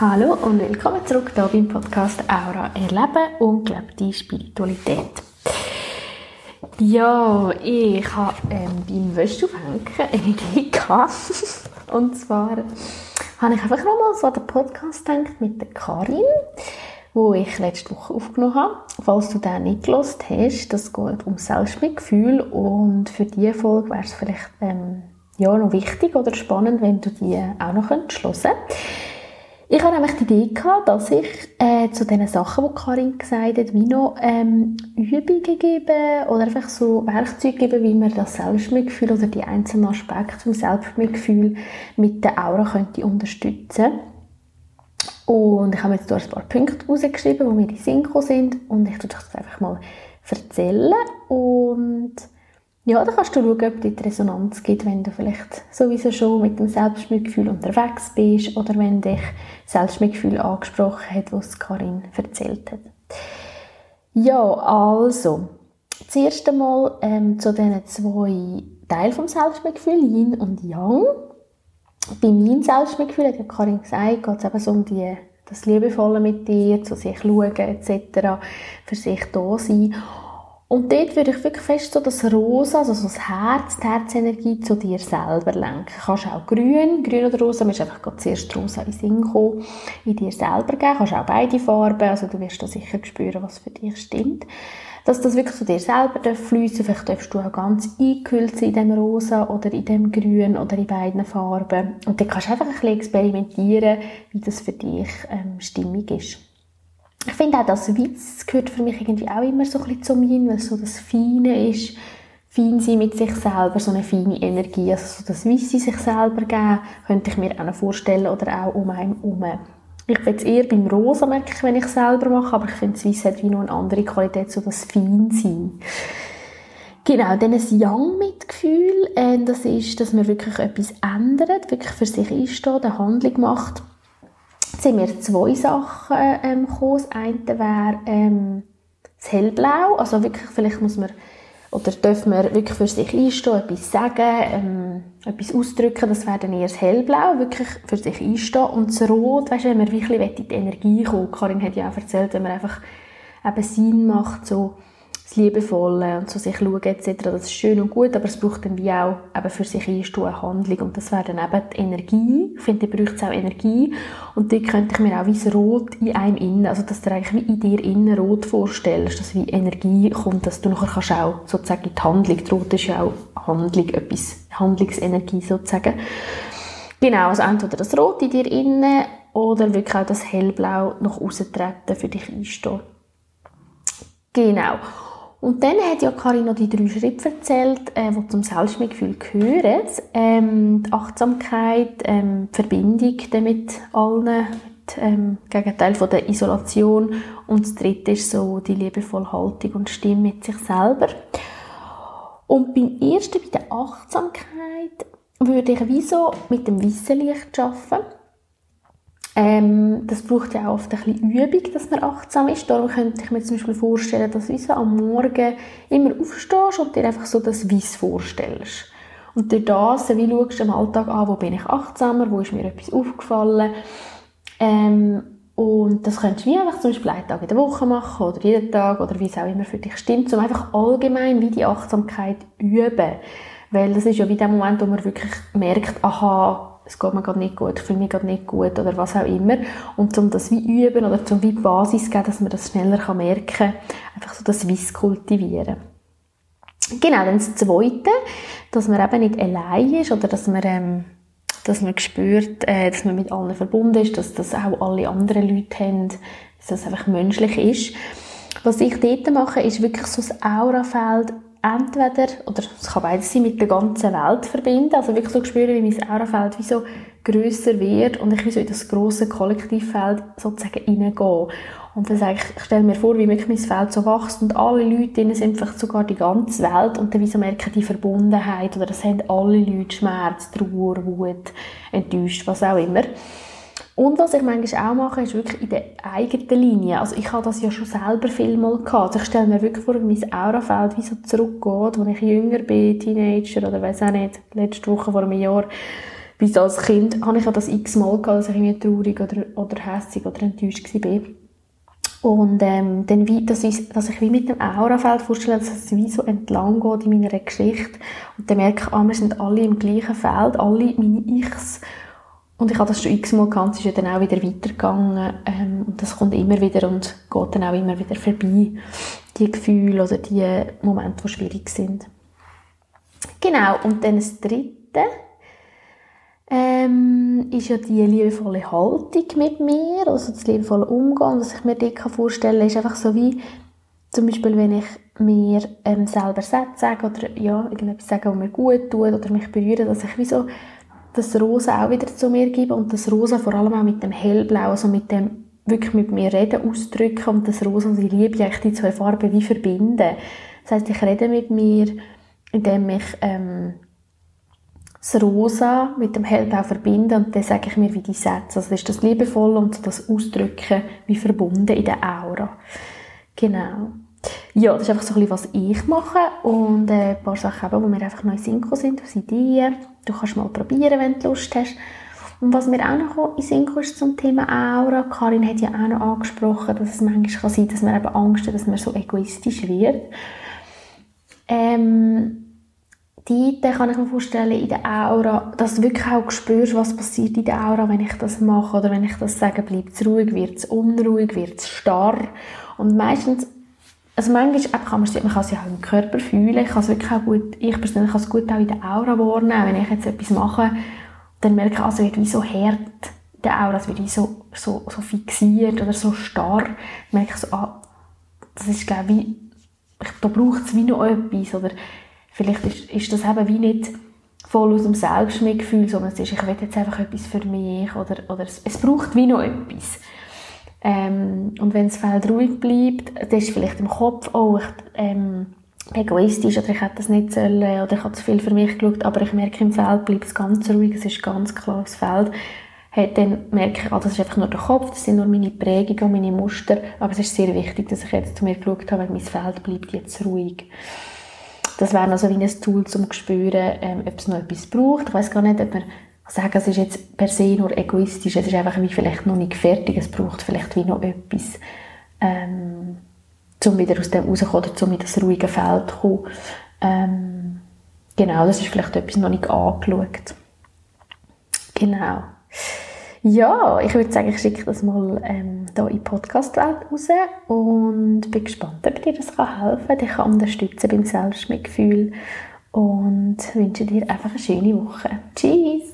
Hallo und willkommen zurück hier beim Podcast Aura Erleben und gelebte Spiritualität. Ja, ich habe ähm, beim Wäscheaufhängen eine Idee gehabt. und zwar habe ich einfach nochmal so an den Podcast gedacht mit der Karin, wo ich letzte Woche aufgenommen habe. Falls du den nicht gelost hast, das geht um Selbstmitgefühl und für diese Folge wäre es vielleicht ähm, ja, noch wichtig oder spannend, wenn du die auch noch hören könntest. Ich hatte nämlich die Idee gehabt, dass ich äh, zu den Sachen, die Karin gesagt hat, wie noch ähm, Übungen gebe oder einfach so Werkzeuge gebe, wie man das Selbstmitgefühl oder die einzelnen Aspekte zum Selbstmitgefühl mit der Aura könnte unterstützen. Und ich habe jetzt hier ein paar Punkte rausgeschrieben, die mir in Sinn sind und ich tue das einfach mal erzählen und ja, dann kannst du schauen, ob die Resonanz gibt, wenn du vielleicht sowieso schon mit dem Selbstmitgefühl unterwegs bist oder wenn dich Selbstmitgefühl angesprochen hat, was Karin erzählt hat. Ja, also, zuerst einmal ähm, zu diesen zwei Teilen vom Selbstmitgefühl, Yin und Yang. Bei meinem Selbstmitgefühl, hat ja Karin gesagt, geht es eben so um die, das Liebevolle mit dir, zu sich schauen etc., für sich da sein. Und dort würde ich wirklich fest so das Rosa, also so das Herz, die Herzenergie zu dir selber lenken. Du kannst auch grün, grün oder rosa, mir ist einfach gerade zuerst rosa in Sinn gekommen, in dir selber geben. Du kannst auch beide Farben, also du wirst da sicher spüren, was für dich stimmt. Dass das wirklich zu dir selber fließen Vielleicht darfst du auch ganz eingehüllt sein in dem Rosa oder in dem Grün oder in beiden Farben. Und dann kannst du einfach ein bisschen experimentieren, wie das für dich ähm, stimmig ist ich finde auch, das Witz gehört für mich irgendwie auch immer so ein bisschen zum Yin, weil es so das Feine ist, fein sein mit sich selber, so eine feine Energie, also so das Weisse sich selber geben, könnte ich mir auch noch vorstellen oder auch um einen herum. Ich bin jetzt eher beim Rosa, merke ich, wenn ich es selber mache, aber ich finde, das Weiss hat wie noch eine andere Qualität, so das Feinsein. Genau, dann ein Young-Mitgefühl, äh, das ist, dass man wirklich etwas ändert, wirklich für sich einsteht, eine Handlung macht, Jetzt sind mir zwei Sachen ähm, gekommen. Das eine wäre ähm, das Hellblau. Also wirklich, vielleicht muss man oder dürfen wir wirklich für sich einstehen, etwas sagen, ähm, etwas ausdrücken, das wäre dann eher das Hellblau, wirklich für sich einstehen. Und das Rot, weißt wenn man wirklich in die Energie kommt, Karin hat ja auch erzählt, wenn man einfach eben Sinn macht, so das Liebevolle und so sich schauen etc., das ist schön und gut, aber es braucht dann wie auch eben für sich einstehen eine Handlung und das wäre dann eben die Energie. Ich finde, da braucht es auch Energie und dort könnte ich mir auch wie das Rot in einem innen, also dass du eigentlich wie in dir innen Rot vorstellst, dass wie Energie kommt, dass du nachher kannst auch sozusagen die Handlung, die Rot ist ja auch Handlung, etwas, Handlungsenergie sozusagen. Genau, also entweder das Rot in dir innen oder wirklich auch das Hellblau nach außen treten, für dich einstehen. Genau. Und dann hat ja Karin noch die drei Schritte erzählt, äh, die zum Selbstmitgefühl gehören. Ähm, die Achtsamkeit, ähm, die Verbindung mit allen, mit, ähm, Gegenteil von der Isolation. Und das dritte ist so die liebevolle Haltung und Stimme mit sich selber. Und beim ersten, bei der Achtsamkeit, würde ich wie so mit dem Wissenlicht arbeiten. Ähm, das braucht ja auch oft ein bisschen Übung, dass man achtsam ist. Darum könnte ich mir zum Beispiel vorstellen, dass du so am Morgen immer aufstehst und dir einfach so das Weiss vorstellst. Und durch das, wie schaust du im Alltag an, wo bin ich achtsamer, wo ist mir etwas aufgefallen. Ähm, und das könntest du wie einfach zum Beispiel einen Tag in der Woche machen oder jeden Tag oder wie es auch immer für dich stimmt, um einfach allgemein wie die Achtsamkeit üben. Weil das ist ja wie der Moment, wo man wirklich merkt, aha, es geht mir gerade nicht gut, ich fühle mich gerade nicht gut oder was auch immer. Und um das wie üben oder zum wie Basis geben, dass man das schneller merken kann, einfach so das Wiss kultivieren. Genau, dann das Zweite, dass man eben nicht allein ist oder dass man, ähm, dass man spürt, äh, dass man mit allen verbunden ist, dass das auch alle anderen Leute haben, dass das einfach menschlich ist. Was ich dort mache, ist wirklich so das Aurafeld entweder, oder es kann beides sein, mit der ganzen Welt verbinden, also wirklich so spüren, wie mein Aurafeld wie so grösser wird und ich wie so in das grosse Kollektivfeld sozusagen reingehe. Und dann sage ich, ich stelle mir vor, wie wirklich mein Feld so wächst und alle Leute drin sind vielleicht sogar die ganze Welt und dann wie so merken die Verbundenheit oder das haben alle Leute Schmerz, Trauer, Wut, enttäuscht, was auch immer. Und was ich manchmal auch mache, ist wirklich in der eigenen Linie. Also ich habe das ja schon selber viel mal gehabt. Also ich stelle mir wirklich vor, wie mein Aurafeld wie so zurückgeht, als ich jünger bin, Teenager oder weiß auch nicht, letzte Woche vor einem Jahr, Bis als Kind habe ich ja das x-mal gehabt, dass ich irgendwie traurig oder, oder hässlich oder enttäuscht war. Und ähm, dann wie, das ist, dass ich wie mit dem Aurafeld vorstelle, dass es wie so entlang geht in meiner Geschichte. Und dann merke ich, ah, wir sind alle im gleichen Feld, alle meine Ichs. Und ich habe das schon x-mal gehabt, es ist ja dann auch wieder weitergegangen. Ähm, und das kommt immer wieder und geht dann auch immer wieder vorbei. Die Gefühle oder die Momente, die schwierig sind. Genau, und dann das Dritte ähm, ist ja die liebevolle Haltung mit mir, also das liebevolle Umgehen, was ich mir dort vorstellen kann, ist einfach so wie, zum Beispiel, wenn ich mir ähm, selber Sätze sage oder ja, irgendetwas sage, was mir gut tut oder mich berührt, dass ich wie so das Rosa auch wieder zu mir gebe und das Rosa vor allem auch mit dem Hellblau, also mit dem wirklich mit mir reden, ausdrücken und das Rosa und die Liebe, eigentlich die zwei Farben wie verbinden. Das heißt, ich rede mit mir, indem ich ähm, das Rosa mit dem Hellblau verbinde und dann sage ich mir wie die Sätze. Also das ist das Liebevoll und das Ausdrücken wie verbunden in der Aura. Genau. Ja, das ist einfach so ein bisschen, was ich mache und äh, ein paar Sachen, eben, wo wir einfach neu Synchro sind, aus Ideen. Du kannst mal probieren, wenn du Lust hast. Und was mir auch noch in Synchro ist zum Thema Aura, Karin hat ja auch noch angesprochen, dass es manchmal sein kann, dass man eben Angst hat, dass man so egoistisch wird. Ähm, die kann ich mir vorstellen, in der Aura, dass du wirklich auch spürst, was passiert in der Aura, wenn ich das mache oder wenn ich das sage, bleibt es ruhig, wird es unruhig, wird es starr. Und meistens, also manchmal kann man, man kann es ja auch im Körper fühlen, ich kann es wirklich auch gut, ich persönlich kann es gut auch in der Aura wahrnehmen, wenn ich jetzt etwas mache, dann merke ich, also wird wie so hart der Aura, es wird wie so, so, so fixiert oder so starr, dann merke ich so, ah, das ist glaube ich, da braucht es wie noch etwas. Oder vielleicht ist, ist das eben wie nicht voll aus dem Selbstmitgefühl, sondern es ist, ich will jetzt einfach etwas für mich oder, oder es, es braucht wie noch etwas. Ähm, und wenn das Feld ruhig bleibt, dann ist vielleicht im Kopf, oh, ich, ähm, egoistisch oder ich hätte das nicht sollen oder ich habe zu viel für mich geschaut, aber ich merke, im Feld bleibt es ganz ruhig, es ist ganz klar das Feld. Hey, dann merke ich, ah, das ist einfach nur der Kopf, das sind nur meine Prägungen und meine Muster, aber es ist sehr wichtig, dass ich jetzt zu mir geschaut habe, weil mein Feld bleibt jetzt ruhig. Das wäre also wie ein Tool, um zu spüren, ähm, ob es noch etwas braucht. Ich weiß gar nicht, ob man sagen, es ist jetzt per se nur egoistisch, es ist einfach wie vielleicht noch nicht fertig, es braucht vielleicht wie noch etwas, ähm, um wieder aus dem rauszukommen oder um in das ruhige Feld zu kommen. Ähm, genau, das ist vielleicht etwas noch nicht angeschaut. Genau. Ja, ich würde sagen, ich schicke das mal ähm, hier in die Podcast-Welt raus und bin gespannt, ob dir das helfen kann, dich unterstützen beim Selbstmitgefühl und wünsche dir einfach eine schöne Woche. Tschüss!